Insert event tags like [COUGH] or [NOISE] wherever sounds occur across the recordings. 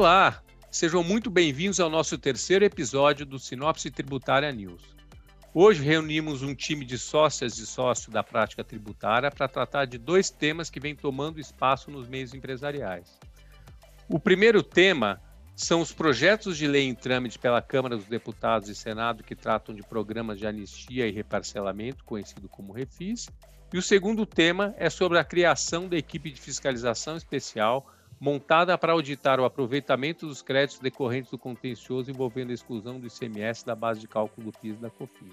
Olá, sejam muito bem-vindos ao nosso terceiro episódio do Sinopse Tributária News. Hoje reunimos um time de sócias e sócios da prática tributária para tratar de dois temas que vêm tomando espaço nos meios empresariais. O primeiro tema são os projetos de lei em trâmite pela Câmara dos Deputados e Senado que tratam de programas de anistia e reparcelamento, conhecido como REFIS. E o segundo tema é sobre a criação da equipe de fiscalização especial montada para auditar o aproveitamento dos créditos decorrentes do contencioso envolvendo a exclusão do ICMS da base de cálculo do PIS da COFINS.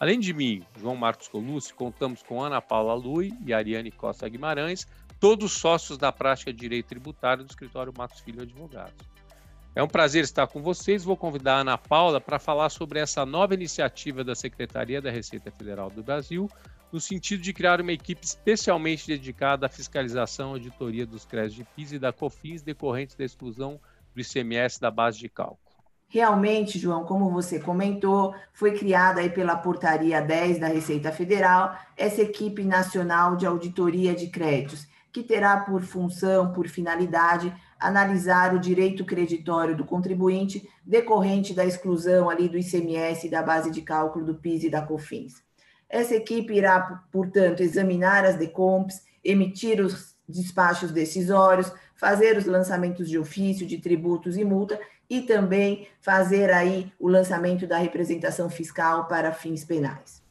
Além de mim, João Marcos Colucci, contamos com Ana Paula Lui e Ariane Costa Guimarães, todos sócios da prática de direito tributário do escritório Matos Filho Advogados. É um prazer estar com vocês. Vou convidar a Ana Paula para falar sobre essa nova iniciativa da Secretaria da Receita Federal do Brasil no sentido de criar uma equipe especialmente dedicada à fiscalização e auditoria dos créditos de PIS e da COFINS decorrentes da exclusão do ICMS da base de cálculo. Realmente, João, como você comentou, foi criada aí pela Portaria 10 da Receita Federal essa equipe nacional de auditoria de créditos, que terá por função, por finalidade, analisar o direito creditório do contribuinte decorrente da exclusão ali do ICMS da base de cálculo do PIS e da COFINS. Essa equipe irá, portanto, examinar as decomps, emitir os despachos decisórios, fazer os lançamentos de ofício, de tributos e multa e também fazer aí o lançamento da representação fiscal para fins penais.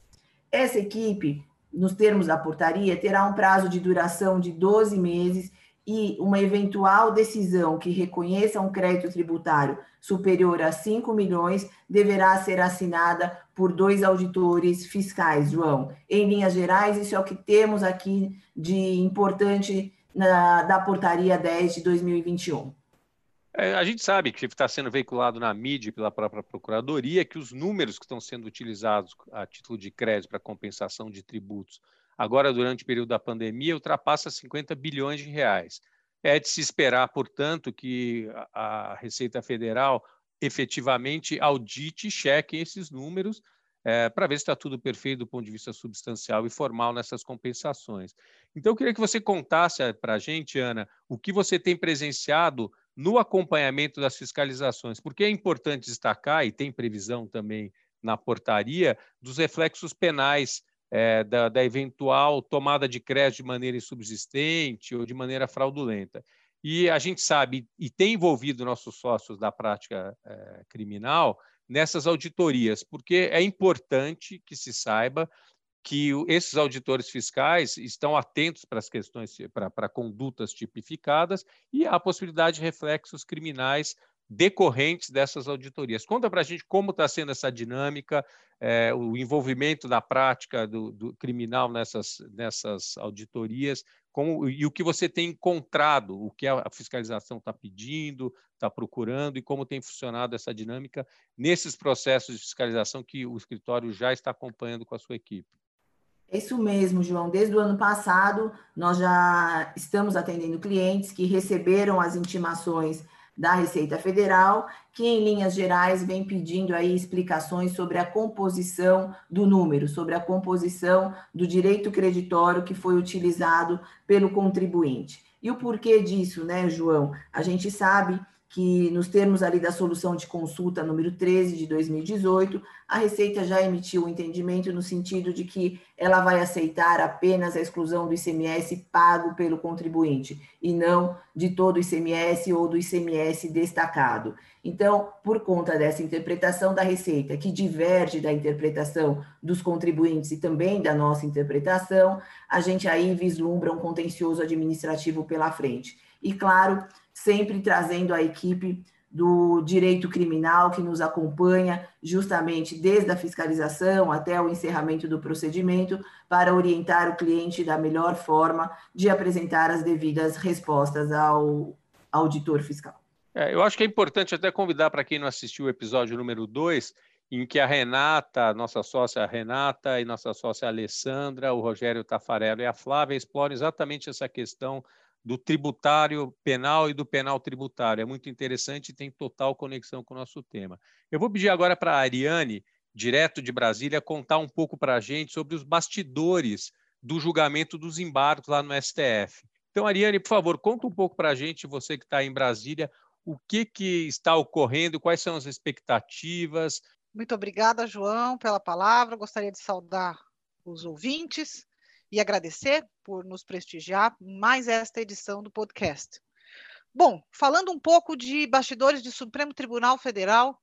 Essa equipe, nos termos da portaria, terá um prazo de duração de 12 meses e uma eventual decisão que reconheça um crédito tributário superior a 5 milhões deverá ser assinada por dois auditores fiscais, João. Em linhas gerais, isso é o que temos aqui de importante na, da portaria 10 de 2021. É, a gente sabe que está sendo veiculado na mídia pela própria Procuradoria que os números que estão sendo utilizados a título de crédito para compensação de tributos agora durante o período da pandemia, ultrapassa 50 bilhões de reais. É de se esperar, portanto, que a Receita Federal efetivamente audite e cheque esses números é, para ver se está tudo perfeito do ponto de vista substancial e formal nessas compensações. Então, eu queria que você contasse para a gente, Ana, o que você tem presenciado no acompanhamento das fiscalizações, porque é importante destacar, e tem previsão também na portaria, dos reflexos penais é, da, da, eventual tomada de crédito de maneira insubsistente ou de maneira fraudulenta. E a gente sabe, e tem envolvido nossos sócios da prática é, criminal nessas auditorias, porque é importante que se saiba que esses auditores fiscais estão atentos para as questões, para, para condutas tipificadas e há a possibilidade de reflexos criminais decorrentes dessas auditorias. Conta para a gente como está sendo essa dinâmica, é, o envolvimento da prática do, do, criminal nessas, nessas auditorias, como, e o que você tem encontrado, o que a fiscalização está pedindo, está procurando e como tem funcionado essa dinâmica nesses processos de fiscalização que o escritório já está acompanhando com a sua equipe. Isso mesmo, João. Desde o ano passado, nós já estamos atendendo clientes que receberam as intimações da Receita Federal, que em linhas gerais vem pedindo aí explicações sobre a composição do número, sobre a composição do direito creditório que foi utilizado pelo contribuinte. E o porquê disso, né, João? A gente sabe que nos termos ali da solução de consulta número 13 de 2018, a Receita já emitiu o um entendimento no sentido de que ela vai aceitar apenas a exclusão do ICMS pago pelo contribuinte e não de todo o ICMS ou do ICMS destacado. Então, por conta dessa interpretação da Receita, que diverge da interpretação dos contribuintes e também da nossa interpretação, a gente aí vislumbra um contencioso administrativo pela frente. E claro, sempre trazendo a equipe do direito criminal que nos acompanha justamente desde a fiscalização até o encerramento do procedimento para orientar o cliente da melhor forma de apresentar as devidas respostas ao auditor fiscal. É, eu acho que é importante até convidar para quem não assistiu o episódio número 2, em que a Renata, nossa sócia Renata e nossa sócia Alessandra, o Rogério Tafarello e a Flávia exploram exatamente essa questão do tributário penal e do penal tributário. É muito interessante e tem total conexão com o nosso tema. Eu vou pedir agora para a Ariane, direto de Brasília, contar um pouco para a gente sobre os bastidores do julgamento dos embargos lá no STF. Então, Ariane, por favor, conta um pouco para a gente, você que está em Brasília, o que, que está ocorrendo, quais são as expectativas. Muito obrigada, João, pela palavra. Gostaria de saudar os ouvintes e agradecer por nos prestigiar mais esta edição do podcast. Bom, falando um pouco de bastidores do Supremo Tribunal Federal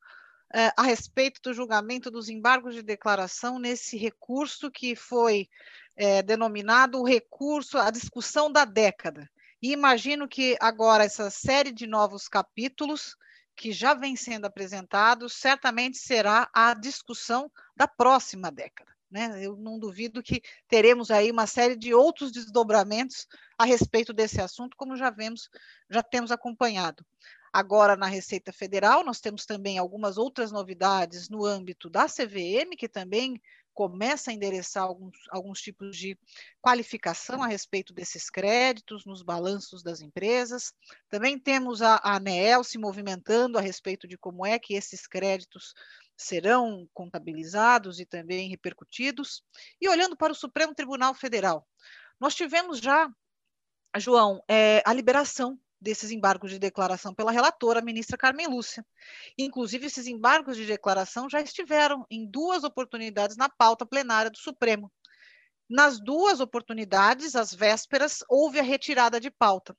eh, a respeito do julgamento dos embargos de declaração nesse recurso que foi eh, denominado o recurso, a discussão da década. E imagino que agora essa série de novos capítulos que já vem sendo apresentados certamente será a discussão da próxima década. Né? Eu não duvido que teremos aí uma série de outros desdobramentos a respeito desse assunto, como já vemos, já temos acompanhado. Agora, na Receita Federal, nós temos também algumas outras novidades no âmbito da CVM, que também começa a endereçar alguns, alguns tipos de qualificação a respeito desses créditos nos balanços das empresas. Também temos a, ANEEL se movimentando a respeito de como é que esses créditos serão contabilizados e também repercutidos. E olhando para o Supremo Tribunal Federal, nós tivemos já, João, é, a liberação desses embargos de declaração pela relatora, a ministra Carmen Lúcia. Inclusive, esses embargos de declaração já estiveram em duas oportunidades na pauta plenária do Supremo. Nas duas oportunidades, às vésperas, houve a retirada de pauta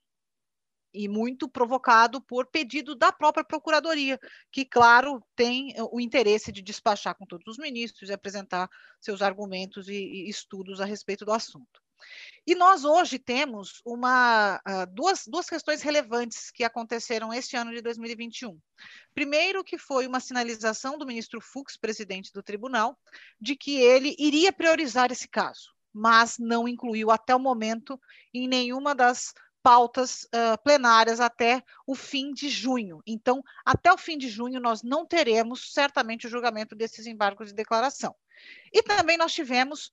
e muito provocado por pedido da própria Procuradoria, que, claro, tem o interesse de despachar com todos os ministros e apresentar seus argumentos e, e estudos a respeito do assunto. E nós hoje temos uma, uh, duas, duas questões relevantes que aconteceram este ano de 2021. Primeiro, que foi uma sinalização do ministro Fux, presidente do tribunal, de que ele iria priorizar esse caso, mas não incluiu até o momento em nenhuma das pautas uh, plenárias até o fim de junho. Então, até o fim de junho, nós não teremos certamente o julgamento desses embargos de declaração. E também nós tivemos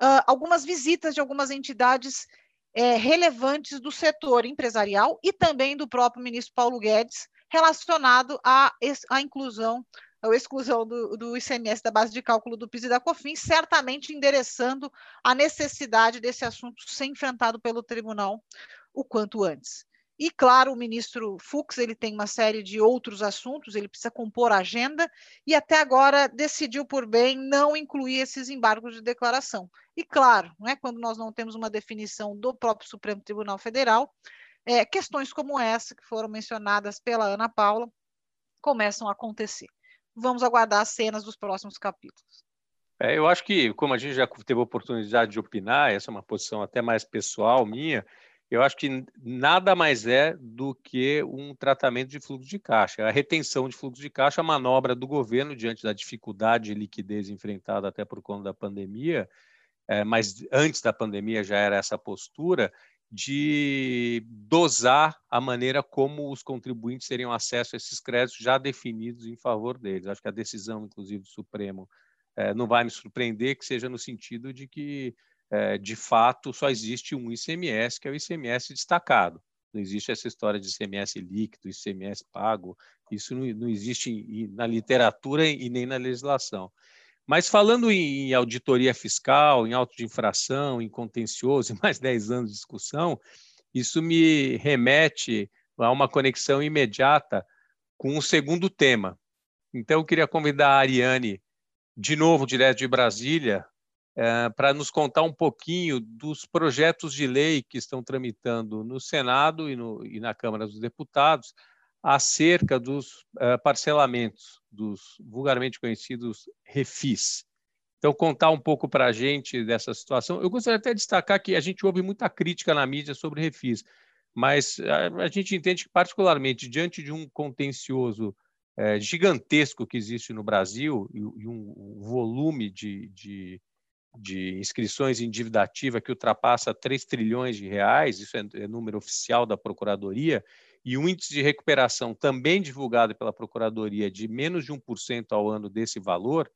uh, algumas visitas de algumas entidades é, relevantes do setor empresarial e também do próprio ministro Paulo Guedes, relacionado à, inclusão a exclusão do, do, ICMS da base de cálculo do PIS e da COFINS, certamente endereçando a necessidade desse assunto ser enfrentado pelo tribunal o quanto antes. E, claro, o ministro Fux ele tem uma série de outros assuntos, ele precisa compor a agenda e até agora decidiu por bem não incluir esses embargos de declaração. E, claro, né, quando nós não temos uma definição do próprio Supremo Tribunal Federal, é, questões como essa, que foram mencionadas pela Ana Paula, começam a acontecer. Vamos aguardar as cenas dos próximos capítulos. É, eu acho que, como a gente já teve a oportunidade de opinar, essa é uma posição até mais pessoal minha, eu acho que nada mais é do que um tratamento de fluxo de caixa. A retenção de fluxo de caixa, a manobra do governo diante da dificuldade de liquidez enfrentada até por conta da pandemia, é, mas antes da pandemia já era essa postura de dosar a maneira como os contribuintes teriam acesso a esses créditos já definidos em favor deles. Acho que a decisão, inclusive, do Supremo é, não vai me surpreender que seja no sentido de que é, de fato, só existe um ICMS, que é o ICMS destacado. Não existe essa história de ICMS líquido, ICMS pago. Isso não, não existe na literatura e nem na legislação. Mas falando em auditoria fiscal, em auto de infração, em contencioso, [LAUGHS] e mais 10 anos de discussão, isso me remete a uma conexão imediata com o segundo tema. Então, eu queria convidar a Ariane, de novo, direto de Brasília, é, para nos contar um pouquinho dos projetos de lei que estão tramitando no Senado e, no, e na Câmara dos Deputados acerca dos é, parcelamentos, dos vulgarmente conhecidos refis. Então, contar um pouco para a gente dessa situação. Eu gostaria até de destacar que a gente ouve muita crítica na mídia sobre refis, mas a, a gente entende que, particularmente, diante de um contencioso é, gigantesco que existe no Brasil e, e um volume de, de de inscrições em dívida ativa que ultrapassa 3 trilhões de reais, isso é, é número oficial da Procuradoria, e um índice de recuperação também divulgado pela Procuradoria de menos de 1% ao ano desse valor,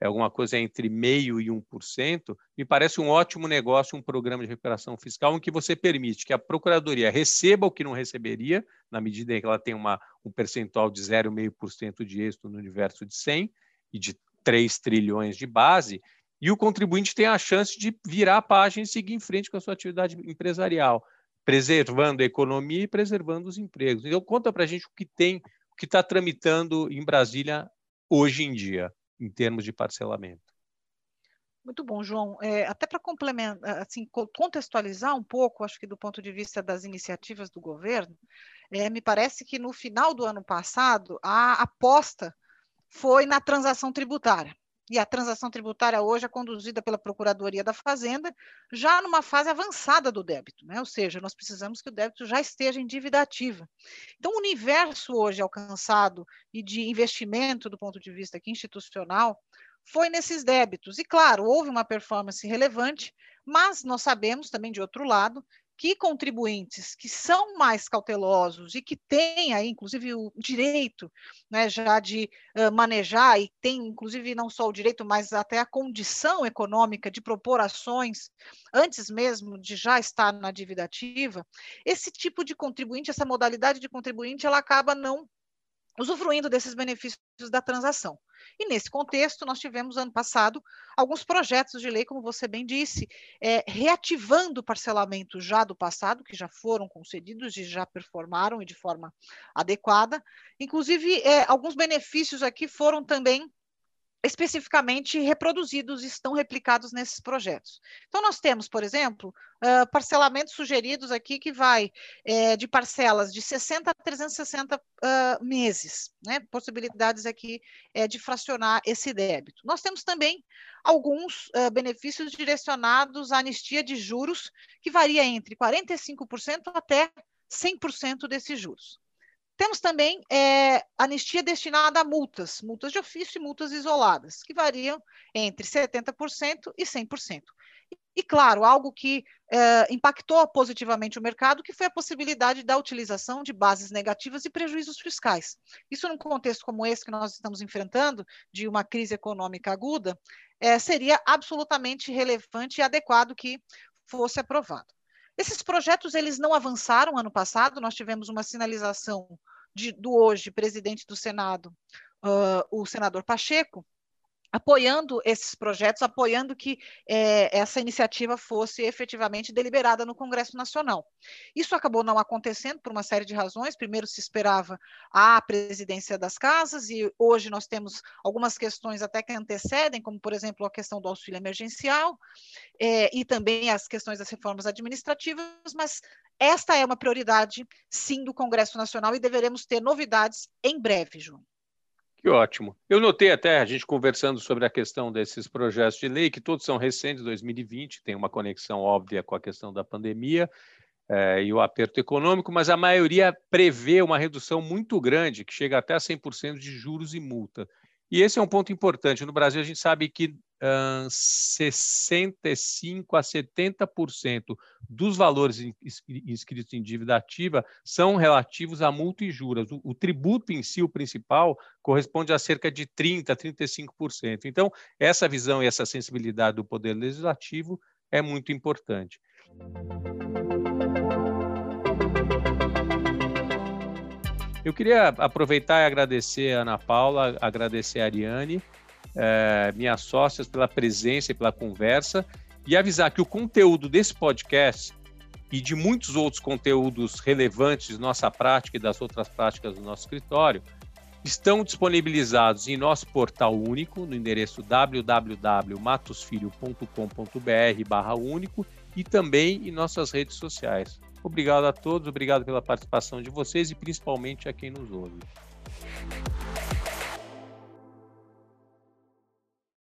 é alguma coisa entre meio e 1%, me parece um ótimo negócio, um programa de recuperação fiscal em que você permite que a Procuradoria receba o que não receberia, na medida em que ela tem uma, um percentual de 0,5% de êxito no universo de 100 e de 3 trilhões de base, e o contribuinte tem a chance de virar a página e seguir em frente com a sua atividade empresarial. preservando a economia e preservando os empregos. Então, conta para a gente o que tem, o que está tramitando em Brasília hoje em dia, em termos de parcelamento. Muito bom, João. É, até para complementar, assim, contextualizar um pouco, acho que do ponto de vista das iniciativas do governo, é, me parece que no final do ano passado a aposta foi na transação tributária. E a transação tributária hoje é conduzida pela Procuradoria da Fazenda, já numa fase avançada do débito, né? ou seja, nós precisamos que o débito já esteja em dívida ativa. Então, o universo hoje alcançado e de investimento do ponto de vista aqui institucional foi nesses débitos. E, claro, houve uma performance relevante, mas nós sabemos também, de outro lado, que contribuintes que são mais cautelosos e que têm aí, inclusive, o direito né, já de uh, manejar e tem, inclusive, não só o direito, mas até a condição econômica de propor ações antes mesmo de já estar na dívida ativa, esse tipo de contribuinte, essa modalidade de contribuinte, ela acaba não usufruindo desses benefícios da transação. E nesse contexto, nós tivemos ano passado alguns projetos de lei, como você bem disse, é, reativando o parcelamento já do passado, que já foram concedidos e já performaram e de forma adequada. Inclusive, é, alguns benefícios aqui foram também especificamente reproduzidos e estão replicados nesses projetos. Então, nós temos, por exemplo, uh, parcelamentos sugeridos aqui que vai é, de parcelas de 60 a 360 uh, meses, né? possibilidades aqui é, de fracionar esse débito. Nós temos também alguns uh, benefícios direcionados à anistia de juros, que varia entre 45% até 100% desses juros. Temos também é, anistia destinada a multas, multas de ofício e multas isoladas, que variam entre 70% e 100%. E, claro, algo que é, impactou positivamente o mercado, que foi a possibilidade da utilização de bases negativas e prejuízos fiscais. Isso, num contexto como esse que nós estamos enfrentando, de uma crise econômica aguda, é, seria absolutamente relevante e adequado que fosse aprovado. Esses projetos eles não avançaram ano passado, nós tivemos uma sinalização de, do hoje presidente do Senado, uh, o senador Pacheco, apoiando esses projetos, apoiando que é, essa iniciativa fosse efetivamente deliberada no Congresso Nacional. Isso acabou não acontecendo por uma série de razões. Primeiro, se esperava a presidência das casas, e hoje nós temos algumas questões até que antecedem, como, por exemplo, a questão do auxílio emergencial, é, e também as questões das reformas administrativas, mas esta é uma prioridade, sim, do Congresso Nacional e deveremos ter novidades em breve, João. Que ótimo. Eu notei até a gente conversando sobre a questão desses projetos de lei, que todos são recentes, 2020, tem uma conexão óbvia com a questão da pandemia é, e o aperto econômico, mas a maioria prevê uma redução muito grande, que chega até a 100% de juros e multa. E esse é um ponto importante. No Brasil, a gente sabe que uh, 65% a 70% dos valores inscritos em dívida ativa são relativos a multa e juros. O, o, tributo em si, o principal, corresponde a cerca de 30% a 35%. Então, essa visão e essa sensibilidade do Poder Legislativo é muito importante. Eu queria aproveitar e agradecer a Ana Paula, agradecer a Ariane, é, minhas sócias, pela presença e pela conversa, e avisar que o conteúdo desse podcast e de muitos outros conteúdos relevantes de nossa prática e das outras práticas do nosso escritório estão disponibilizados em nosso portal único, no endereço www.matosfilho.com.br/único e também em nossas redes sociais. Obrigado a todos, obrigado pela participação de vocês e principalmente a quem nos ouve.